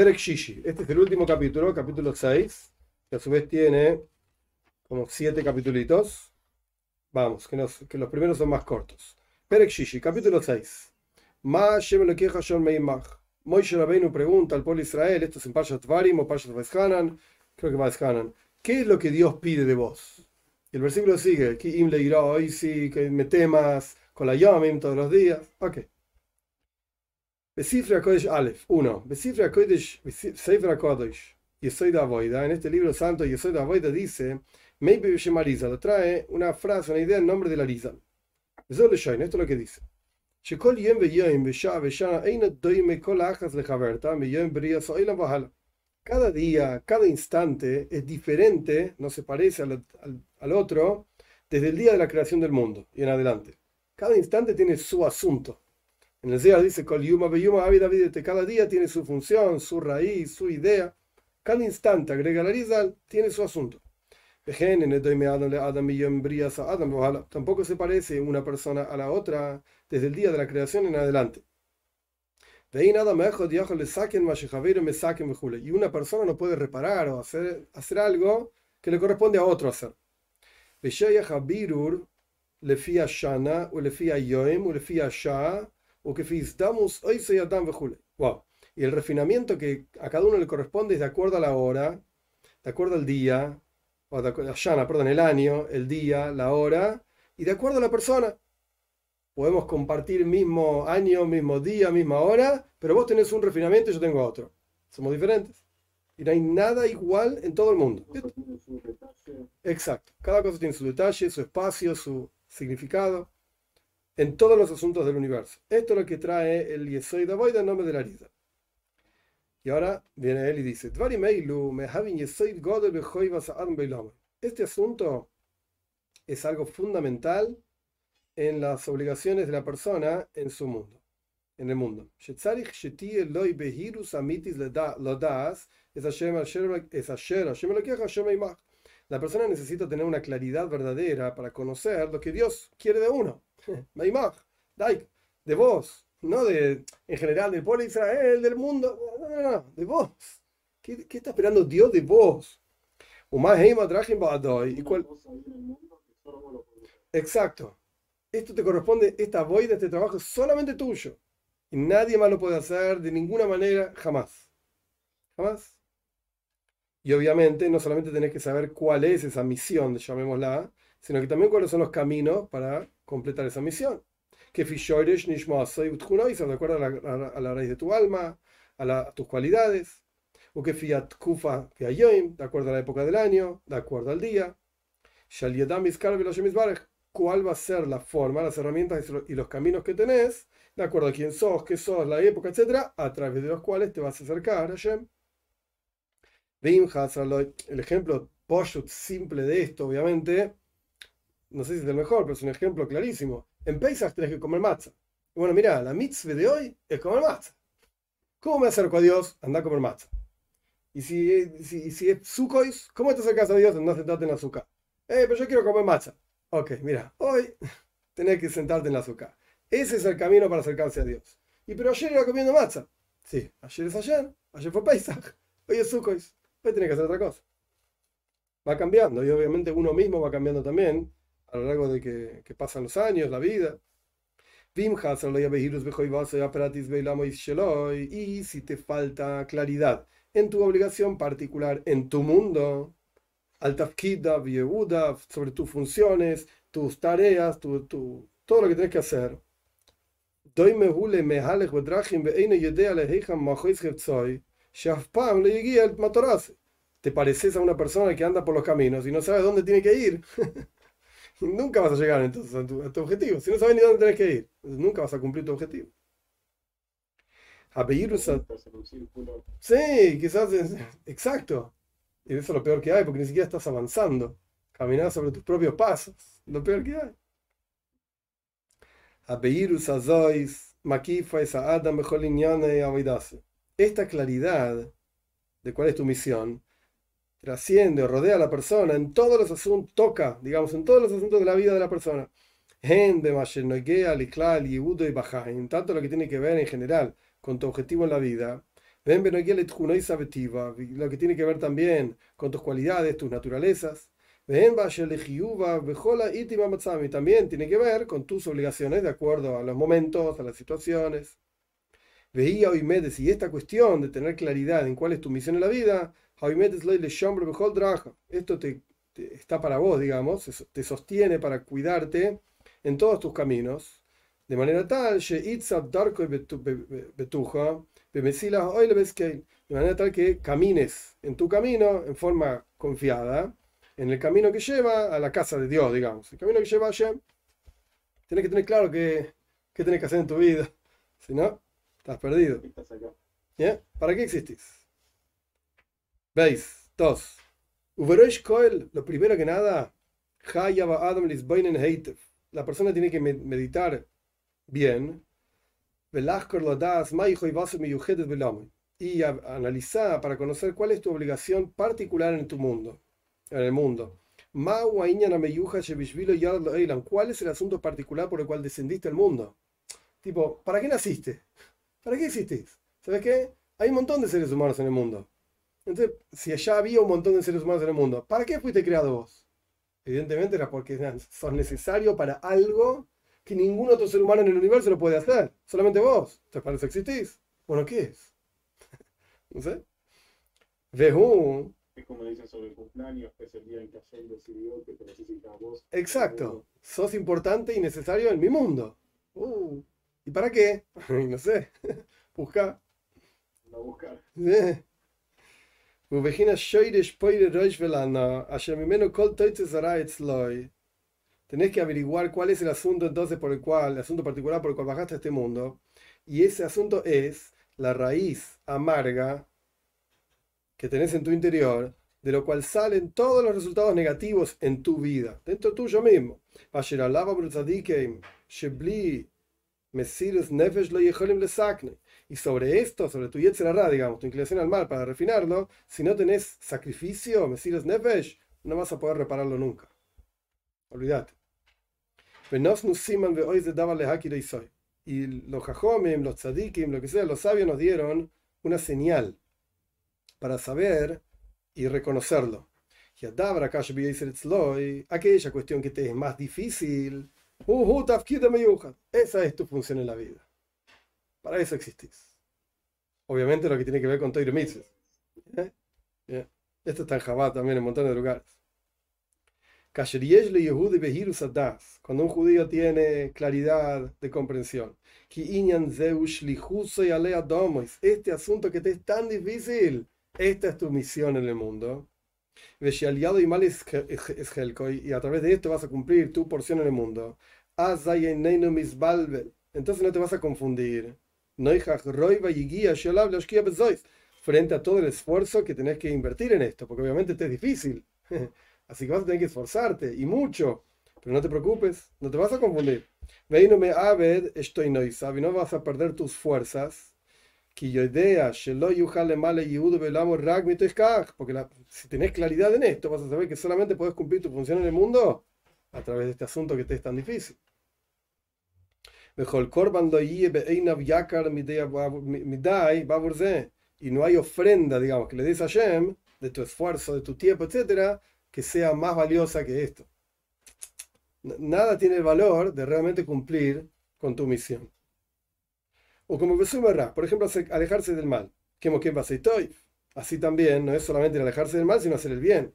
Perek Shishi. Este es el último capítulo, capítulo 6, que a su vez tiene como siete capítulos. Vamos, que, nos- que los primeros son más cortos. Perek Shishi, capítulo 6. Ma Shem Elokecha Shon Meimach. Moishe Rabbeinu pregunta al pueblo Israel, esto es en Parshat Varim o Parshat Vaishanan, creo que Vaishanan, ¿qué es lo que Dios pide de vos? Y el versículo sigue, que me temas con la yomim todos los días. Ok. Besifra Kodesh Aleph, 1. Besifra Kodesh, Seifra Kodesh, Yesoid Avoida, en este libro santo Yesoid Avoida dice, Maybe Shemariza, lo trae una frase, una idea en nombre de la Riza. Eso esto es lo que dice. שכל יום ויום ושעה ושנה אין דומה כל האחז לחברתה מיום בריאה סוילם והלאה. Cada día, cada instante es diferente, no se parece al, al- al otro, desde el día de la creación del mundo y en adelante. Cada instante tiene su asunto. En el Zohar dice, "Kol yuma beyuma avid avidete", cada día tiene su función, su raíz, su idea. Cada instante, agrega la Rizal, tiene su asunto. Tampoco se parece una persona a la otra desde el día de la creación en adelante. Y una persona no puede reparar o hacer, hacer algo que le corresponde a otro hacer o que hoy Wow. Y el refinamiento que a cada uno le corresponde es de acuerdo a la hora, de acuerdo al día, o de acuerdo, Shana, perdón, el año, el día, la hora, y de acuerdo a la persona. Podemos compartir mismo año, mismo día, misma hora, pero vos tenés un refinamiento y yo tengo otro. Somos diferentes. Y no hay nada igual en todo el mundo. Exacto. Cada cosa tiene su detalle, su espacio, su significado en todos los asuntos del universo. Esto es lo que trae el Yesoy Davoid en nombre de la Rida. Y ahora viene él y dice. Este asunto es algo fundamental en las obligaciones de la persona en su mundo, en el mundo. La persona necesita tener una claridad verdadera para conocer lo que Dios quiere de uno. Meimach, Daik, de vos, no de, en general, del pueblo de Israel, del mundo, no, no, no, de vos. ¿Qué, qué está esperando Dios de vos? ¿Y cuál- Exacto. Esto te corresponde, esta void, este trabajo es solamente tuyo. Y nadie más lo puede hacer de ninguna manera, jamás. Jamás. Y obviamente no solamente tenés que saber cuál es esa misión, llamémosla, sino que también cuáles son los caminos para completar esa misión. Que fishoresh de acuerdo a la, raíz de tu alma, a, tus cualidades. O que fiayoim, de acuerdo a la época del año, de acuerdo al día. Shal yadam iskar veloshim isbarech, cuál va a ser la forma, las herramientas y lo- y los caminos que tenés, de acuerdo a quién sos, qué sos, la época, etcétera, a través de los cuales te vas a acercar a Hashem. El ejemplo poshut simple de esto, obviamente, no sé si es el mejor, pero es un ejemplo clarísimo. En Pesach tenés que comer matzah. Bueno, mira, la mitzvah de hoy es comer matzah. ¿Cómo me acerco a Dios? Anda a comer matzah. Y si, si, si es sukois, ¿cómo te acercas a Dios? Anda a sentarte en azúcar. Eh, pero yo quiero comer matzah. Ok, mira, hoy tenés que sentarte en azúcar. Ese es el camino para acercarse a Dios. Y pero ayer era comiendo matzah. Sí, ayer es ayer, ayer fue Pesach, hoy es sukois. Hoy tenés que hacer otra cosa. Va cambiando y obviamente uno mismo va cambiando también a lo largo de que, que pasan los años, la vida. Y si te falta claridad en tu obligación particular, en tu mundo, sobre tus funciones, tus tareas, tu, tu, todo lo que tienes que hacer. Te pareces a una persona que anda por los caminos y no sabes dónde tiene que ir. nunca vas a llegar entonces a tu, a tu objetivo. Si no sabes ni dónde tienes que ir, nunca vas a cumplir tu objetivo. A- Sí, quizás es... Exacto. Y eso es lo peor que hay, porque ni siquiera estás avanzando. Caminar sobre tus propios pasos. Lo peor que hay. Abeirus azois, makifa esa adam mejor liñane avidase. Esta claridad de cuál es tu misión trasciende o rodea a la persona en todos los asuntos, toca, digamos, en todos los asuntos de la vida de la persona. En tanto lo que tiene que ver en general con tu objetivo en la vida, lo que tiene que ver también con tus cualidades, tus naturalezas. Y también tiene que ver con tus obligaciones de acuerdo a los momentos, a las situaciones. Veía Oimedes y esta cuestión de tener claridad en cuál es tu misión en la vida, esto te, está para vos, digamos, te sostiene para cuidarte en todos tus caminos, de manera tal, de manera tal que camines en tu camino en forma confiada, en el camino que lleva a la casa de Dios, digamos. El camino que lleva a Hashem. Tienes que tener claro qué, qué tienes que hacer en tu vida. Si no, estás perdido. ¿Para qué existís? ¿Veis? Dos. lo primero que nada, la persona tiene que meditar bien y analizar para conocer cuál es tu obligación particular en tu mundo, en el mundo. ¿Cuál es el asunto particular por el cual descendiste al mundo? Tipo, ¿para qué naciste? ¿Para qué existís? ¿Sabes qué? Hay un montón de seres humanos en el mundo. Entonces, si allá había un montón de seres humanos en el mundo, ¿para qué fuiste creado vos? Evidentemente era porque sos necesario para algo que ningún otro ser humano en el universo lo puede hacer. Solamente vos. Entonces, ¿para eso existís? Bueno, ¿qué es? no sé. Es como dicen sobre el cumpleaños, que es el día en que Hashem decidió que te necesita a vos. Exacto. Sos importante y necesario en mi mundo. Uh, ¿Y para qué? no sé. Busca. No buscar. Tenés que averiguar cuál es el asunto entonces por el cual, el asunto particular por el cual bajaste a este mundo. Y ese asunto es la raíz amarga que tenés en tu interior, de lo cual salen todos los resultados negativos en tu vida, dentro tuyo mismo. Y sobre esto, sobre tu Yetzerara, digamos, tu inclinación al mal, para refinarlo, si no tenés sacrificio, Mesiras Nefesh, no vas a poder repararlo nunca. Olvídate. Y los jajomim, los tzadikim, lo que sea, los sabios nos dieron una señal para saber y reconocerlo. Y aquella cuestión que te es más difícil, esa es tu función en la vida. Para eso existís. Obviamente lo que tiene que ver con Toiro ¿Eh? Esto está en Jabá también en un montón de lugares. Cuando un judío tiene claridad de comprensión. Este asunto que te es tan difícil, esta es tu misión en el mundo. Y a través de esto vas a cumplir tu porción en el mundo. Entonces no te vas a confundir. Frente a todo el esfuerzo que tenés que invertir en esto, porque obviamente te es difícil. Así que vas a tener que esforzarte y mucho. Pero no te preocupes, no te vas a confundir. me aved estoy no no vas a perder tus fuerzas. Porque si tenés claridad en esto, vas a saber que solamente puedes cumplir tu función en el mundo a través de este asunto que te es tan difícil. Y no hay ofrenda, digamos, que le des a Shem de tu esfuerzo, de tu tiempo, etcétera, que sea más valiosa que esto. Nada tiene el valor de realmente cumplir con tu misión. O como por ejemplo, alejarse del mal. Así también no es solamente alejarse del mal, sino hacer el bien.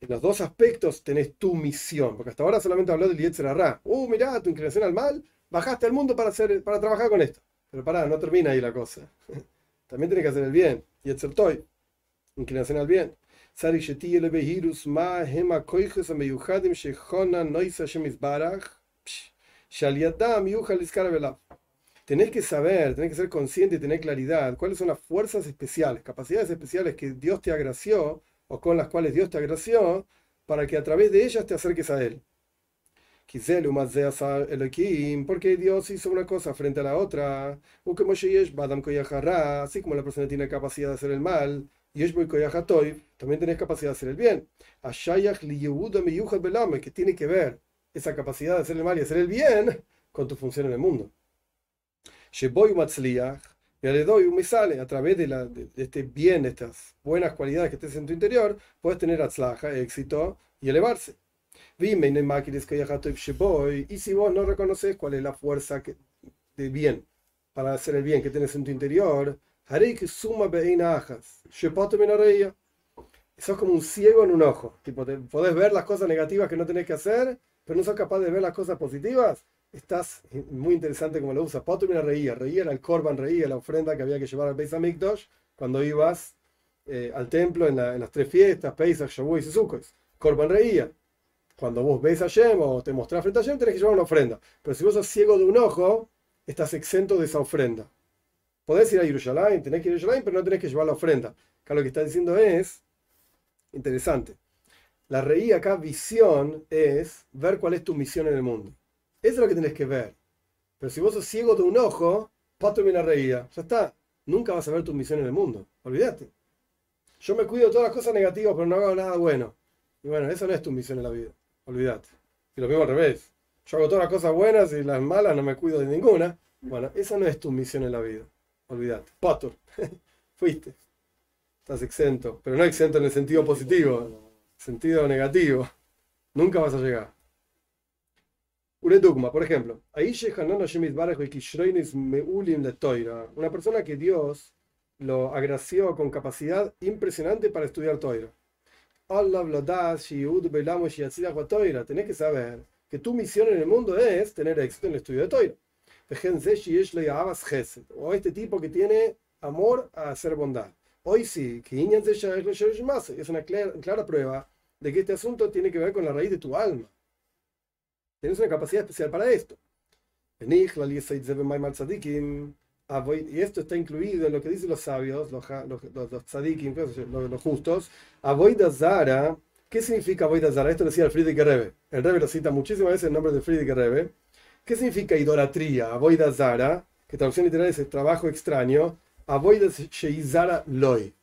En los dos aspectos tenés tu misión, porque hasta ahora solamente habló del Yetzer Uh, mirá, tu inclinación al mal, bajaste al mundo para, hacer, para trabajar con esto. Pero pará, no termina ahí la cosa. También tenés que hacer el bien. Yetzer Toy, inclinación al bien. Tenés que saber, tenés que ser consciente y tener claridad cuáles son las fuerzas especiales, capacidades especiales que Dios te agració o con las cuales Dios te agració para que a través de ellas te acerques a Él. Porque Dios hizo una cosa frente a la otra. Así como la persona tiene capacidad de hacer el mal, también tenés capacidad de hacer el bien. Que tiene que ver esa capacidad de hacer el mal y hacer el bien con tu función en el mundo. Y le doy un sale a través de, la, de, este bien, estas buenas cualidades que estés en tu interior, puedes tener atzlaja, éxito y elevarse. Y si vos no reconoces cuál es la fuerza que, de bien para hacer el bien que tienes en tu interior, haré que suma beinajas. Sos como un ciego en un ojo. Tipo, te, podés ver las cosas negativas que no tenés que hacer, pero no sos capaz de ver las cosas positivas. Estás muy interesante como lo usas. Potumina reía, reía era el Corban, reía la ofrenda que había que llevar al Beis Hamikdash cuando ibas eh, al templo en, la, en, las tres fiestas, Pesach, Shavuot y Sukkot. Corban reía. Cuando vos ves a Shem o te mostrás frente a Shem, tenés que llevar una ofrenda. Pero si vos sos ciego de un ojo, estás exento de esa ofrenda. Podés ir a Jerusalén, tenés que ir a Jerusalén, pero no tenés que llevar la ofrenda. Acá lo que está diciendo es Interesante. La reí acá, visión, es ver cuál es tu misión en el mundo. Eso es lo que tenés que ver. Pero si vos sos ciego de un ojo, pato la reía. Ya está. Nunca vas a ver tu misión en el mundo. Olvídate. Yo me cuido de todas las cosas negativas, pero no hago nada bueno. Y bueno, eso no es tu misión en la vida. Olvídate. Y lo mismo al revés. Yo hago todas las cosas buenas y las malas no me cuido de ninguna. Bueno, esa no es tu misión en la vida. Olvídate. Pato. Fuiste estás exento, pero no exento en el sentido positivo, sentido negativo. Nunca vas a llegar. Uredugma, por ejemplo, una persona que Dios lo agració con capacidad impresionante para estudiar Toira. Tenés que saber que tu misión en el mundo es tener éxito en el estudio de Toira. O este tipo que tiene amor a hacer bondad. Hoy sí, que es una clara, prueba de que este asunto tiene que ver con la raíz de tu alma. Tienes una capacidad especial para esto. Y esto está incluido en lo que dicen los sabios, los, los, los, los justos. Avoida Zara. ¿Qué significa Avoida Zara? Esto decía el Friedrich Rebbe. El Rebbe lo cita muchísimas veces el nombre de Friedrich Rebbe. ¿Qué significa idolatría? Avoida Zara, que traducción literal es trabajo extraño. Sheizara Loy.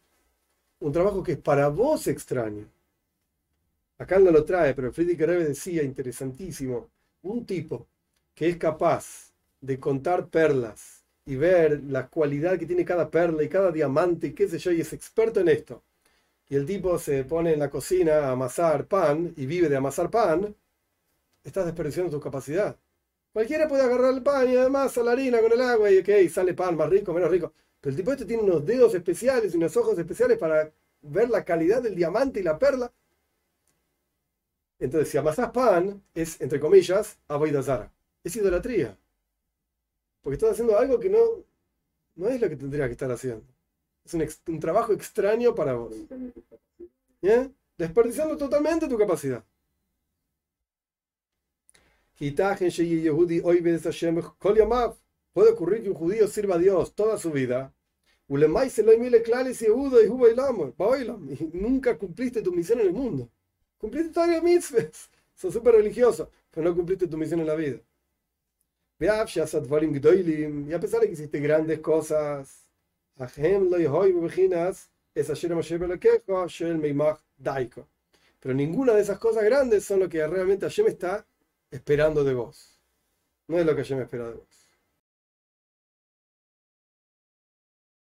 Un trabajo que es para vos extraño. Acá no lo trae, pero Friedrich Rebbe decía, interesantísimo, un tipo que es capaz de contar perlas y ver la cualidad que tiene cada perla y cada diamante y qué sé yo, y es experto en esto. Y el tipo se pone en la cocina a amasar pan y vive de amasar pan, estás desperdiciando tu capacidad. Cualquiera puede agarrar el pan y además la harina con el agua y ok, sale pan más rico, menos rico. Pero el tipo este tiene unos dedos especiales y unos ojos especiales para ver la calidad del diamante y la perla. Entonces, si amasás pan, es, entre comillas, zara. Es idolatría. Porque estás haciendo algo que no, no es lo que tendrías que estar haciendo. Es un, un trabajo extraño para vos. ¿Eh? Desperdiciando totalmente tu capacidad. Puede ocurrir que un judío sirva a Dios toda su vida. Y nunca cumpliste tu misión en el mundo. Cumpliste todas las mitzvahs. Sos súper religioso, pero no cumpliste tu misión en la vida. Y a pesar de que hiciste grandes cosas, pero ninguna de esas cosas grandes son lo que realmente Hashem está esperando de vos. No es lo que Hashem espera de vos.